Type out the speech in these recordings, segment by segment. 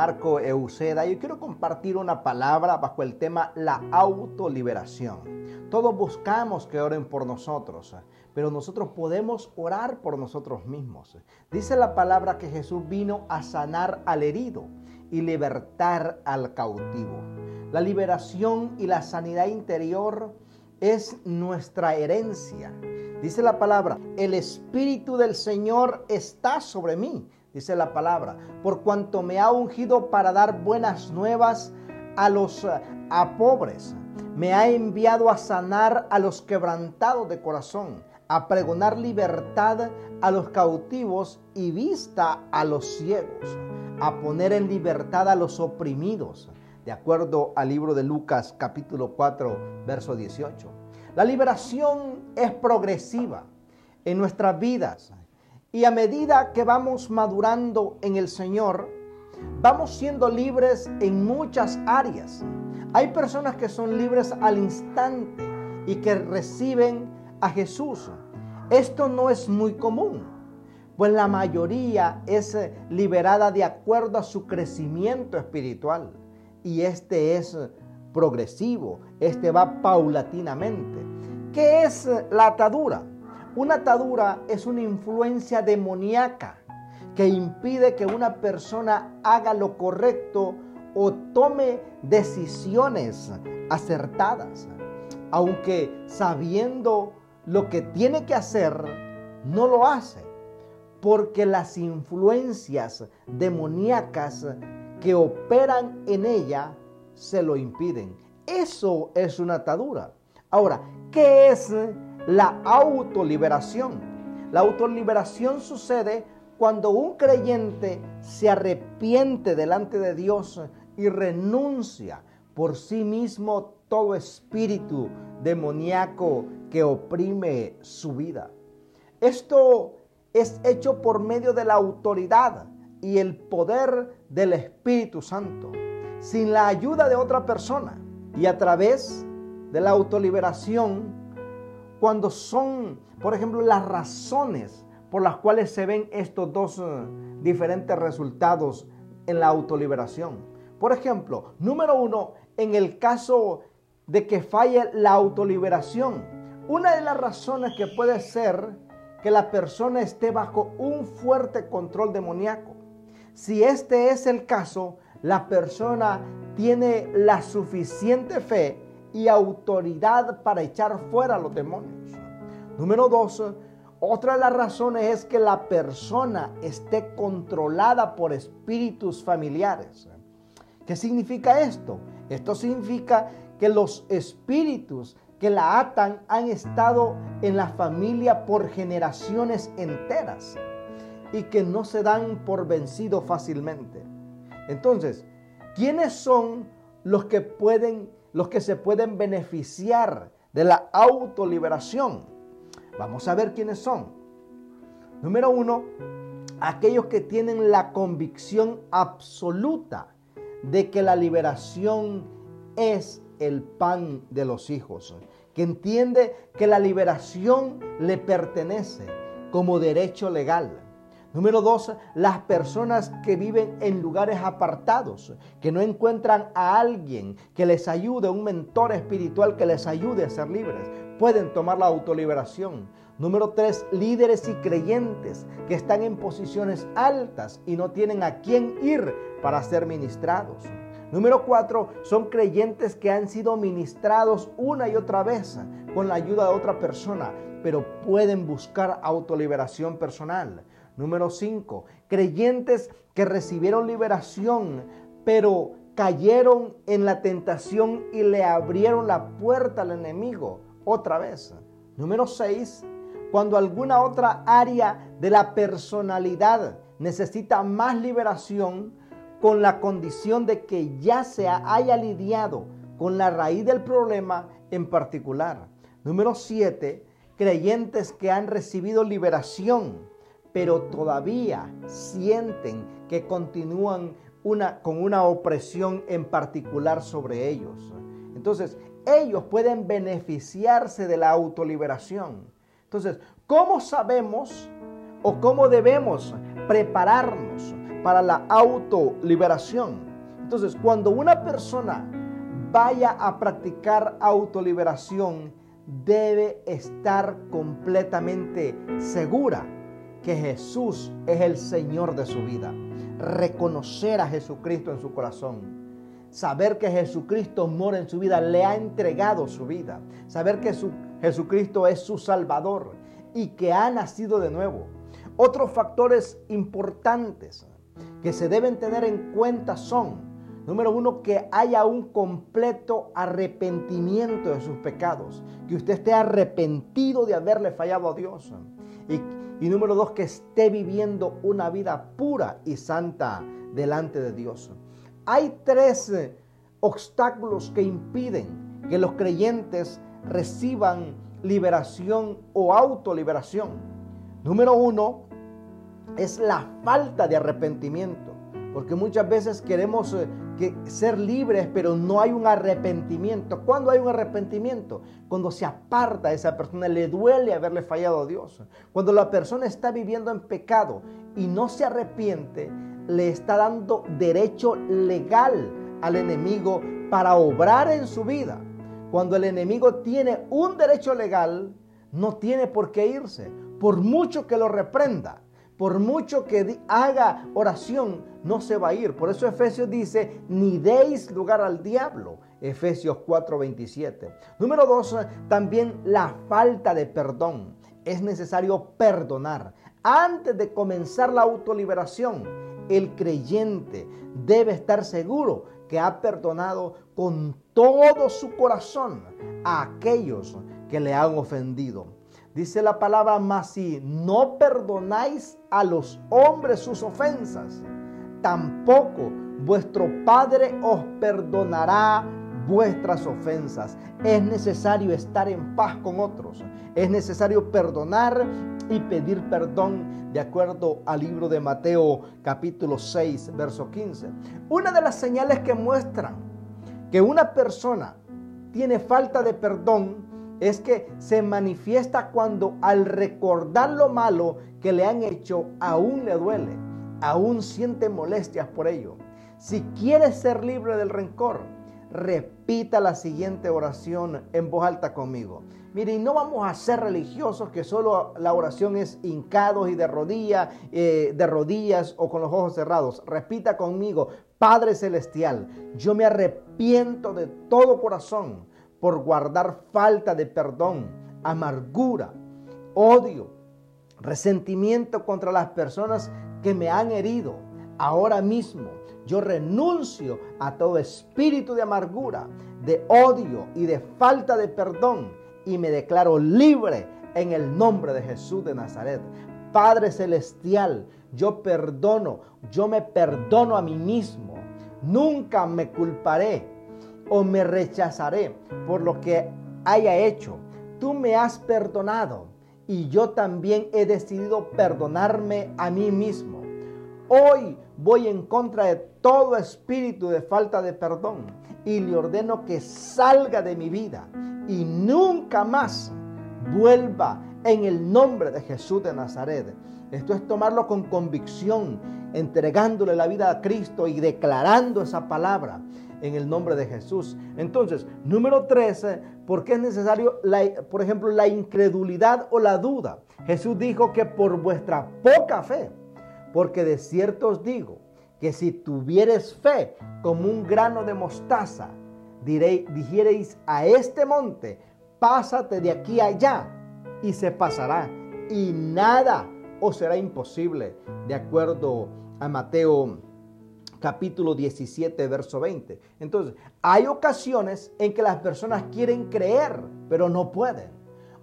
Marco Euseda. Yo quiero compartir una palabra bajo el tema la autoliberación. Todos buscamos que oren por nosotros, pero nosotros podemos orar por nosotros mismos. Dice la palabra que Jesús vino a sanar al herido y libertar al cautivo. La liberación y la sanidad interior es nuestra herencia. Dice la palabra, el Espíritu del Señor está sobre mí dice la palabra, por cuanto me ha ungido para dar buenas nuevas a los a pobres. Me ha enviado a sanar a los quebrantados de corazón, a pregonar libertad a los cautivos y vista a los ciegos, a poner en libertad a los oprimidos, de acuerdo al libro de Lucas capítulo 4, verso 18. La liberación es progresiva en nuestras vidas. Y a medida que vamos madurando en el Señor, vamos siendo libres en muchas áreas. Hay personas que son libres al instante y que reciben a Jesús. Esto no es muy común, pues la mayoría es liberada de acuerdo a su crecimiento espiritual. Y este es progresivo, este va paulatinamente. ¿Qué es la atadura? Una atadura es una influencia demoníaca que impide que una persona haga lo correcto o tome decisiones acertadas, aunque sabiendo lo que tiene que hacer, no lo hace, porque las influencias demoníacas que operan en ella se lo impiden. Eso es una atadura. Ahora, ¿qué es la autoliberación. La autoliberación sucede cuando un creyente se arrepiente delante de Dios y renuncia por sí mismo todo espíritu demoníaco que oprime su vida. Esto es hecho por medio de la autoridad y el poder del Espíritu Santo, sin la ayuda de otra persona y a través de la autoliberación cuando son, por ejemplo, las razones por las cuales se ven estos dos eh, diferentes resultados en la autoliberación. Por ejemplo, número uno, en el caso de que falle la autoliberación, una de las razones que puede ser que la persona esté bajo un fuerte control demoníaco. Si este es el caso, la persona tiene la suficiente fe y autoridad para echar fuera a los demonios. Número dos, otra de las razones es que la persona esté controlada por espíritus familiares. ¿Qué significa esto? Esto significa que los espíritus que la atan han estado en la familia por generaciones enteras y que no se dan por vencido fácilmente. Entonces, ¿quiénes son los que pueden los que se pueden beneficiar de la autoliberación. Vamos a ver quiénes son. Número uno, aquellos que tienen la convicción absoluta de que la liberación es el pan de los hijos, que entiende que la liberación le pertenece como derecho legal Número dos, las personas que viven en lugares apartados, que no encuentran a alguien que les ayude, un mentor espiritual que les ayude a ser libres, pueden tomar la autoliberación. Número tres, líderes y creyentes que están en posiciones altas y no tienen a quién ir para ser ministrados. Número cuatro, son creyentes que han sido ministrados una y otra vez con la ayuda de otra persona, pero pueden buscar autoliberación personal. Número 5, creyentes que recibieron liberación, pero cayeron en la tentación y le abrieron la puerta al enemigo otra vez. Número 6, cuando alguna otra área de la personalidad necesita más liberación con la condición de que ya se haya lidiado con la raíz del problema en particular. Número 7, creyentes que han recibido liberación pero todavía sienten que continúan una, con una opresión en particular sobre ellos. Entonces, ellos pueden beneficiarse de la autoliberación. Entonces, ¿cómo sabemos o cómo debemos prepararnos para la autoliberación. Entonces, cuando una persona vaya a practicar autoliberación, debe estar completamente segura que Jesús es el Señor de su vida. Reconocer a Jesucristo en su corazón. Saber que Jesucristo mora en su vida, le ha entregado su vida. Saber que Jesucristo es su Salvador y que ha nacido de nuevo. Otros factores importantes que se deben tener en cuenta son, número uno, que haya un completo arrepentimiento de sus pecados, que usted esté arrepentido de haberle fallado a Dios. Y, y número dos, que esté viviendo una vida pura y santa delante de Dios. Hay tres eh, obstáculos que impiden que los creyentes reciban liberación o autoliberación. Número uno es la falta de arrepentimiento, porque muchas veces queremos eh, que ser libres, pero no hay un arrepentimiento. ¿Cuándo hay un arrepentimiento? Cuando se aparta a esa persona, le duele haberle fallado a Dios. Cuando la persona está viviendo en pecado y no se arrepiente, le está dando derecho legal al enemigo para obrar en su vida. Cuando el enemigo tiene un derecho legal, no tiene por qué irse, por mucho que lo reprenda, por mucho que haga oración, no se va a ir. Por eso Efesios dice, ni deis lugar al diablo. Efesios 4:27. Número dos, también la falta de perdón. Es necesario perdonar. Antes de comenzar la autoliberación, el creyente debe estar seguro que ha perdonado con todo su corazón a aquellos que le han ofendido. Dice la palabra, mas si no perdonáis a los hombres sus ofensas, tampoco vuestro Padre os perdonará vuestras ofensas. Es necesario estar en paz con otros. Es necesario perdonar y pedir perdón de acuerdo al libro de Mateo capítulo 6, verso 15. Una de las señales que muestran que una persona tiene falta de perdón es que se manifiesta cuando al recordar lo malo que le han hecho aún le duele, aún siente molestias por ello. Si quieres ser libre del rencor, repita la siguiente oración en voz alta conmigo. Mire, y no vamos a ser religiosos que solo la oración es hincados y de rodillas, eh, de rodillas o con los ojos cerrados. Repita conmigo, Padre Celestial, yo me arrepiento de todo corazón por guardar falta de perdón, amargura, odio, resentimiento contra las personas que me han herido. Ahora mismo yo renuncio a todo espíritu de amargura, de odio y de falta de perdón y me declaro libre en el nombre de Jesús de Nazaret. Padre Celestial, yo perdono, yo me perdono a mí mismo. Nunca me culparé o me rechazaré por lo que haya hecho. Tú me has perdonado y yo también he decidido perdonarme a mí mismo. Hoy voy en contra de todo espíritu de falta de perdón y le ordeno que salga de mi vida y nunca más vuelva en el nombre de Jesús de Nazaret. Esto es tomarlo con convicción, entregándole la vida a Cristo y declarando esa palabra en el nombre de Jesús. Entonces, número 13, ¿por qué es necesario, por ejemplo, la incredulidad o la duda? Jesús dijo que por vuestra poca fe, porque de cierto os digo que si tuvieres fe como un grano de mostaza, diréis, dijereis a este monte, pásate de aquí allá, y se pasará, y nada os será imposible, de acuerdo a Mateo capítulo 17, verso 20. Entonces, hay ocasiones en que las personas quieren creer, pero no pueden.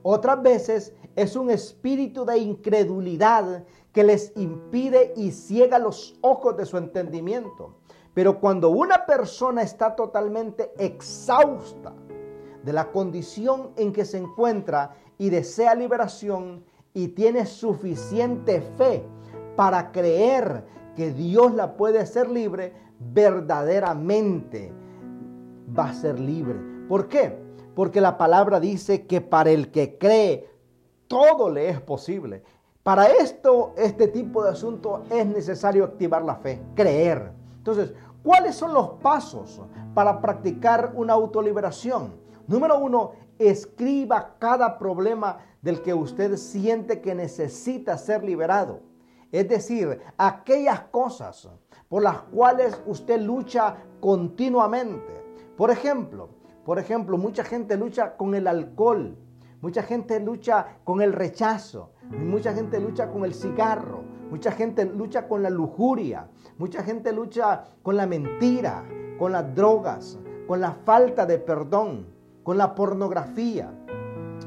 Otras veces es un espíritu de incredulidad que les impide y ciega los ojos de su entendimiento. Pero cuando una persona está totalmente exhausta de la condición en que se encuentra y desea liberación y tiene suficiente fe para creer que Dios la puede hacer libre, verdaderamente va a ser libre. ¿Por qué? Porque la palabra dice que para el que cree, todo le es posible. Para esto, este tipo de asunto es necesario activar la fe, creer. Entonces, ¿cuáles son los pasos para practicar una autoliberación? Número uno, escriba cada problema del que usted siente que necesita ser liberado. Es decir, aquellas cosas por las cuales usted lucha continuamente. Por ejemplo, por ejemplo, mucha gente lucha con el alcohol, mucha gente lucha con el rechazo, mucha gente lucha con el cigarro, mucha gente lucha con la lujuria, mucha gente lucha con la mentira, con las drogas, con la falta de perdón, con la pornografía.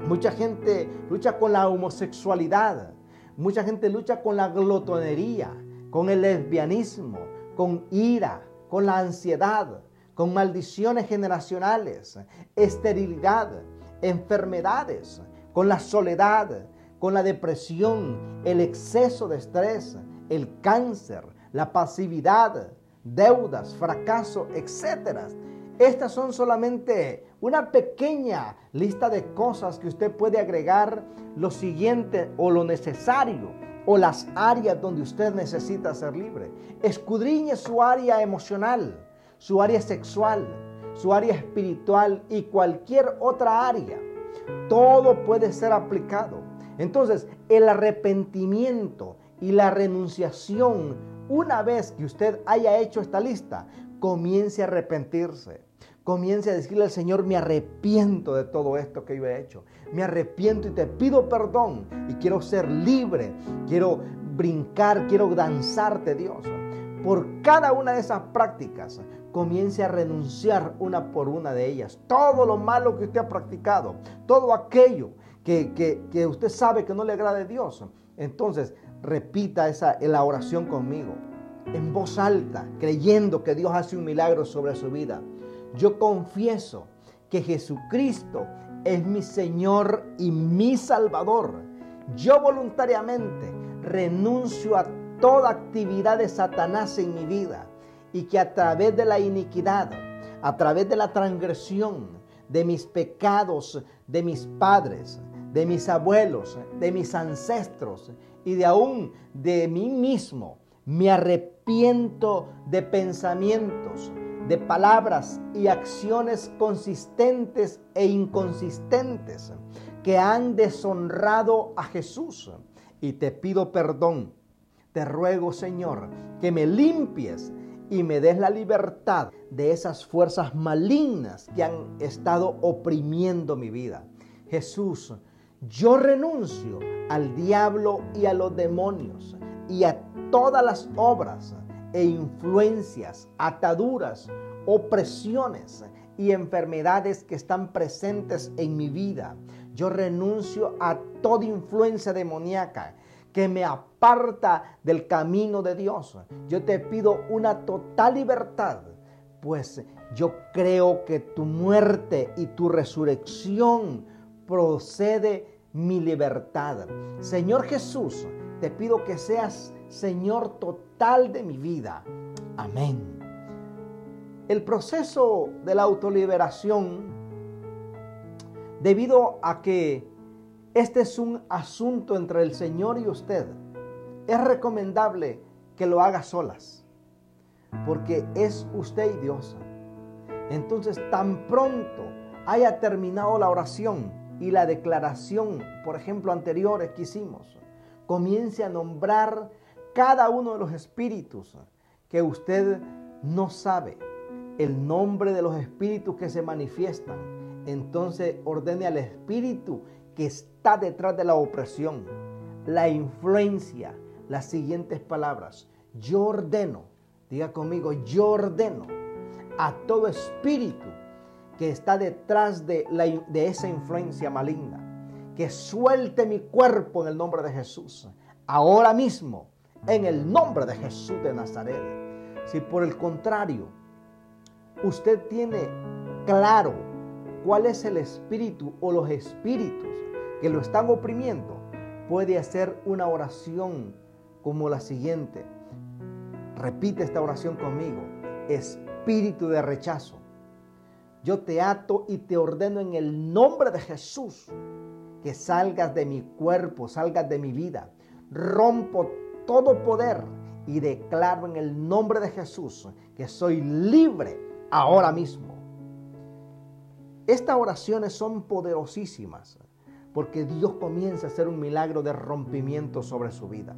Mucha gente lucha con la homosexualidad. Mucha gente lucha con la glotonería, con el lesbianismo, con ira, con la ansiedad, con maldiciones generacionales, esterilidad, enfermedades, con la soledad, con la depresión, el exceso de estrés, el cáncer, la pasividad, deudas, fracaso, etc. Estas son solamente una pequeña lista de cosas que usted puede agregar lo siguiente o lo necesario o las áreas donde usted necesita ser libre. Escudriñe su área emocional, su área sexual, su área espiritual y cualquier otra área. Todo puede ser aplicado. Entonces, el arrepentimiento y la renunciación, una vez que usted haya hecho esta lista, comience a arrepentirse comience a decirle al Señor, me arrepiento de todo esto que yo he hecho. Me arrepiento y te pido perdón y quiero ser libre, quiero brincar, quiero danzarte Dios. Por cada una de esas prácticas, comience a renunciar una por una de ellas. Todo lo malo que usted ha practicado, todo aquello que, que, usted sabe que no le agrada a Dios. Entonces, repita esa, la oración conmigo, en voz alta, creyendo que Dios hace un milagro sobre su vida. Yo confieso que Jesucristo es mi Señor y mi Salvador. Yo voluntariamente renuncio a toda actividad de Satanás en mi vida y que a través de la iniquidad, a través de la transgresión, de mis pecados, de mis padres, de mis abuelos, de mis ancestros y de aún de mí mismo, me arrepiento de pensamientos, de palabras y acciones consistentes e inconsistentes que han deshonrado a Jesús. Y te pido perdón. Te ruego, Señor, que me limpies y me des la libertad de esas fuerzas malignas que han estado oprimiendo mi vida. Jesús, yo renuncio al diablo y a los demonios y a todas las obras e influencias, ataduras, opresiones y enfermedades que están presentes en mi vida. Yo renuncio a toda influencia demoníaca que me aparta del camino de Dios. Yo te pido una total libertad, pues yo creo que tu muerte y tu resurrección procede mi libertad. Señor Jesús, te pido que seas Señor total de mi vida. Amén. El proceso de la autoliberación, debido a que este es un asunto entre el Señor y usted, es recomendable que lo haga solas, porque es usted y Dios. Entonces, tan pronto haya terminado la oración y la declaración, por ejemplo, anteriores que hicimos, comience a nombrar cada uno de los espíritus que usted no sabe, el nombre de los espíritus que se manifiestan, entonces ordene al espíritu que está detrás de la opresión, la influencia, las siguientes palabras. Yo ordeno, diga conmigo, yo ordeno a todo espíritu que está detrás de, de esa influencia maligna que suelte mi cuerpo en el nombre de Jesús. Ahora mismo, en el nombre de Jesús de Nazaret. Si por el contrario, usted tiene claro cuál es el espíritu o los espíritus que lo están oprimiendo, puede hacer una oración como la siguiente. Repite esta oración conmigo. Espíritu de rechazo. Yo te ato y te ordeno en el nombre de Jesús que salgas de mi cuerpo, salgas de mi vida. rompo todo poder y declaro en el nombre de Jesús que soy libre ahora mismo. Estas oraciones son poderosísimas porque Dios comienza a hacer un milagro de rompimiento sobre su vida.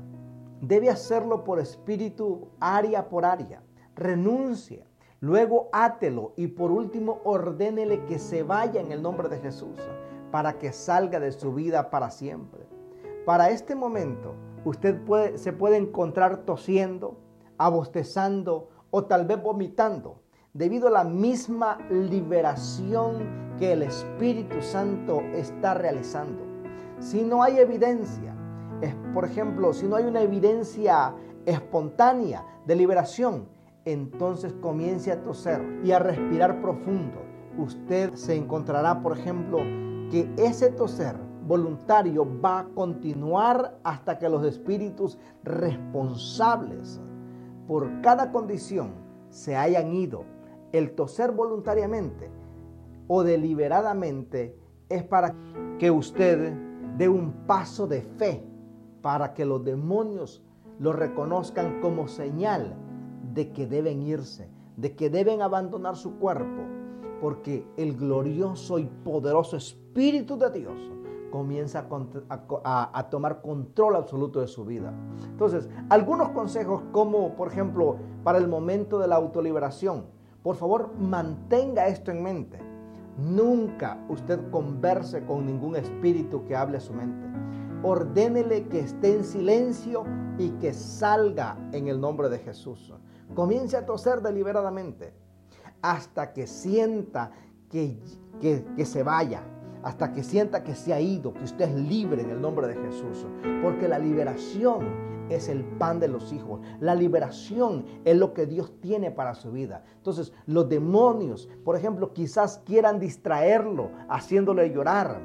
Debe hacerlo por espíritu, área por área. Renuncia, luego átelo y por último ordénele que se vaya en el nombre de Jesús para que salga de su vida para siempre. Para este momento, usted se puede encontrar tosiendo, abostezando o tal vez vomitando debido a la misma liberación que el Espíritu Santo está realizando. Si no hay evidencia, es, por ejemplo, si no hay una evidencia espontánea de liberación, entonces comience a toser y a respirar profundo. Usted se encontrará, por ejemplo, que ese toser voluntario va a continuar hasta que los espíritus responsables por cada condición se hayan ido. El toser voluntariamente o deliberadamente es para que usted dé un paso de fe, para que los demonios lo reconozcan como señal de que deben irse, de que deben abandonar su cuerpo, porque el glorioso y poderoso Espíritu de Dios comienza a, tomar control absoluto de su vida. Entonces, algunos consejos como, por ejemplo, para el momento de la autoliberación, por favor, mantenga esto en mente. Nunca usted converse con ningún espíritu que hable a su mente. Ordénele que esté en silencio y que salga en el nombre de Jesús. Comience a toser deliberadamente hasta que sienta que, que se vaya, hasta que sienta que se ha ido, que usted es libre en el nombre de Jesús. Porque la liberación es el pan de los hijos. La liberación es lo que Dios tiene para su vida. Entonces, los demonios, por ejemplo, quizás quieran distraerlo haciéndole llorar.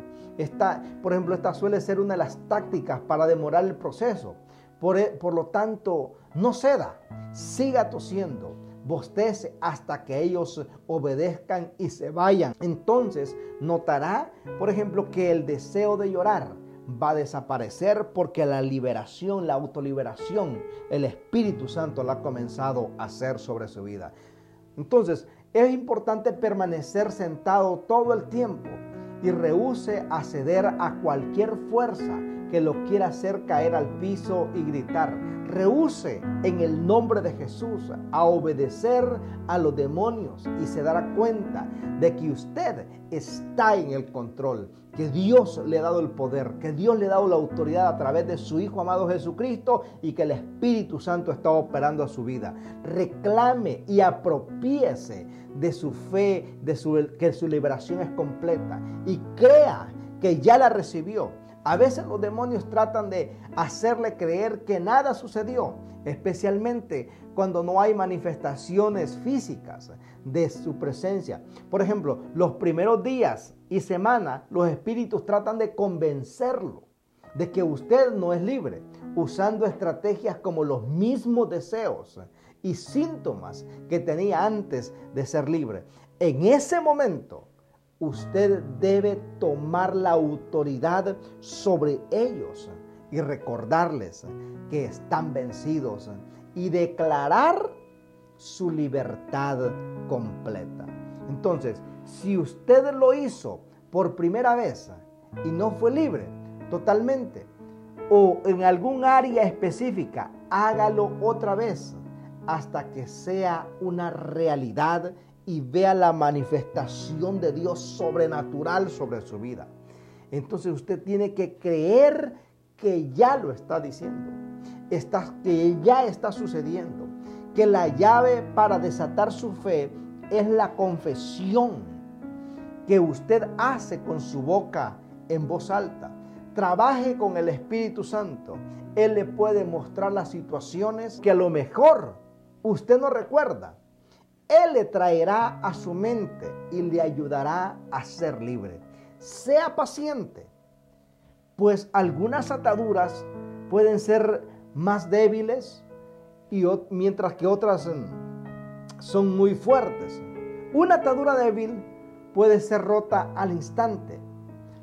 Por ejemplo, esta suele ser una de las tácticas para demorar el proceso. Por, e, por lo tanto, no ceda, siga tosiendo, bostece hasta que ellos obedezcan y se vayan. Entonces, notará, por ejemplo, que el deseo de llorar va a desaparecer porque la liberación, la autoliberación, el Espíritu Santo la ha comenzado a hacer sobre su vida. Entonces, es importante permanecer sentado todo el tiempo y rehúse a ceder a cualquier fuerza que lo quiera hacer caer al piso y gritar. Rehúse en el nombre de Jesús a obedecer a los demonios y se dará cuenta de que usted está en el control, que Dios le ha dado el poder, que Dios le ha dado la autoridad a través de su Hijo amado Jesucristo y que el Espíritu Santo está operando a su vida. Reclame y apropiese de su fe, de su, que su liberación es completa y crea que ya la recibió a veces los demonios tratan de hacerle creer que nada sucedió, especialmente cuando no hay manifestaciones físicas de su presencia. Por ejemplo, los primeros días y semanas los espíritus tratan de convencerlo de que usted no es libre, usando estrategias como los mismos deseos y síntomas que tenía antes de ser libre. En ese momento, usted debe tomar la autoridad sobre ellos y recordarles que están vencidos y declarar su libertad completa. Entonces, si usted lo hizo por primera vez y no fue libre totalmente, o en algún área específica, hágalo otra vez hasta que sea una realidad y vea la manifestación de Dios sobrenatural sobre su vida. Entonces usted tiene que creer que ya lo está diciendo, está, que ya está sucediendo, que la llave para desatar su fe es la confesión que usted hace con su boca en voz alta. Trabaje con el Espíritu Santo. Él le puede mostrar las situaciones que a lo mejor usted no recuerda, él le traerá a su mente y le ayudará a ser libre. Sea paciente, pues algunas ataduras pueden ser más débiles y mientras que otras mm, son muy fuertes. Una atadura débil puede ser rota al instante.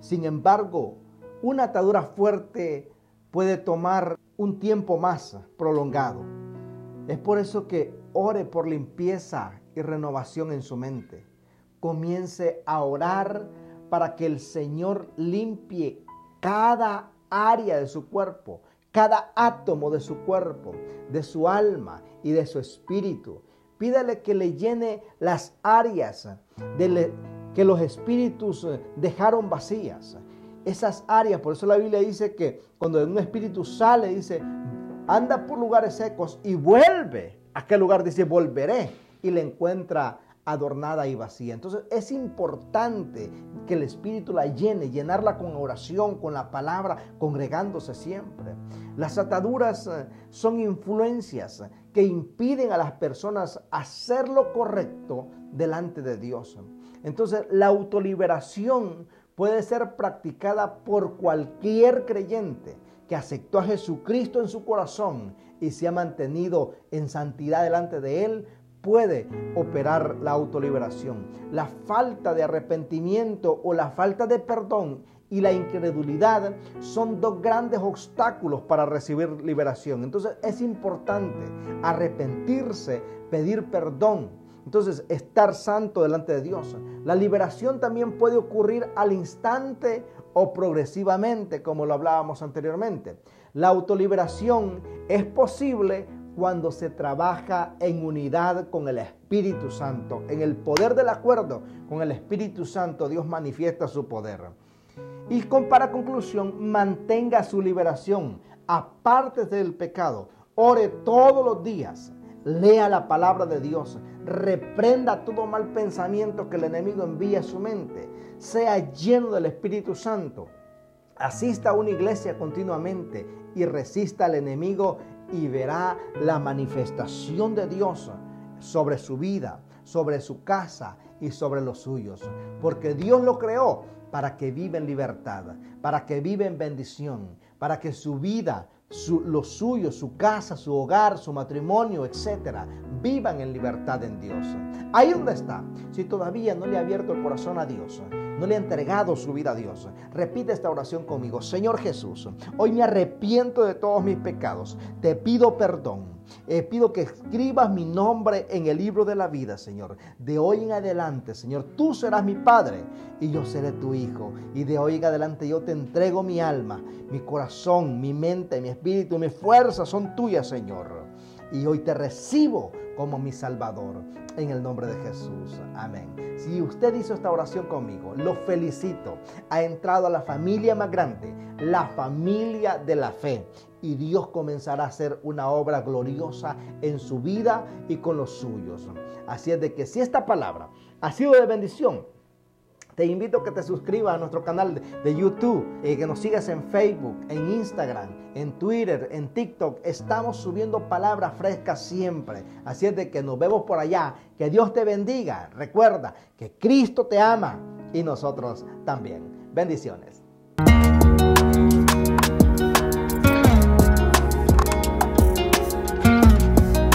Sin embargo, una atadura fuerte puede tomar un tiempo más prolongado. Es por eso que ore por limpieza y renovación en su mente. Comience a orar para que el Señor limpie cada área de su cuerpo, cada átomo de su cuerpo, de su alma y de su espíritu. Pídale que le llene las áreas que los espíritus eh, dejaron vacías. Esas áreas, por eso la Biblia dice que cuando un espíritu sale, dice, anda por lugares secos y vuelve. A aquel lugar dice, volveré. Y le encuentra adornada y vacía. Entonces es importante que el Espíritu la llene, llenarla con oración, con la palabra, congregándose siempre. Las ataduras eh, son influencias que impiden a las personas hacer lo correcto delante de Dios. Entonces la autoliberación puede ser practicada por cualquier creyente que aceptó a Jesucristo en su corazón y se ha mantenido en santidad delante de Él puede operar la autoliberación. La falta de arrepentimiento o la falta de perdón y la incredulidad son dos grandes obstáculos para recibir liberación. Entonces es importante arrepentirse, pedir perdón. Entonces, estar santo delante de Dios. La liberación también puede ocurrir al instante o progresivamente, como lo hablábamos anteriormente. La autoliberación es posible cuando se trabaja en unidad con el Espíritu Santo. En el poder del acuerdo con el Espíritu Santo, Dios manifiesta su poder. Y con, para conclusión, mantenga su liberación, aparte del pecado, ore todos los días, lea la palabra de Dios, reprenda todo mal pensamiento que el enemigo envía a su mente, sea lleno del Espíritu Santo, asista a una iglesia continuamente y resista al enemigo y verá la manifestación de Dios sobre su vida, sobre su casa y sobre los suyos. Porque Dios lo creó para que viva en libertad, para que viva en bendición, para que su vida, su, lo suyo, su casa, su hogar, su matrimonio, etcétera, vivan en libertad en Dios. Ahí donde está, si todavía no le ha abierto el corazón a Dios, no le ha entregado su vida a Dios, repite esta oración conmigo. Señor Jesús, hoy me arrepiento de todos mis pecados. Te pido perdón. Eh, pido que escribas mi nombre en el libro de la vida, Señor. De hoy en adelante, Señor, tú serás mi Padre y yo seré tu Hijo. Y de hoy en adelante yo te entrego mi alma, mi corazón, mi mente, mi espíritu, mi fuerza son tuyas, Señor. Y hoy te recibo como mi Salvador. En el nombre de Jesús. Amén. Si usted hizo esta oración conmigo, lo felicito. Ha entrado a la familia más grande, la familia de la fe. Y Dios comenzará a hacer una obra gloriosa en su vida y con los suyos. Así es de que si esta palabra ha sido de bendición, te invito a que te suscribas a nuestro canal de YouTube, eh, que nos sigas en Facebook, en Instagram, en Twitter, en TikTok. Estamos subiendo palabras frescas siempre. Así es que nos vemos por allá. Que Dios te bendiga. Recuerda que Cristo te ama y nosotros también. Bendiciones.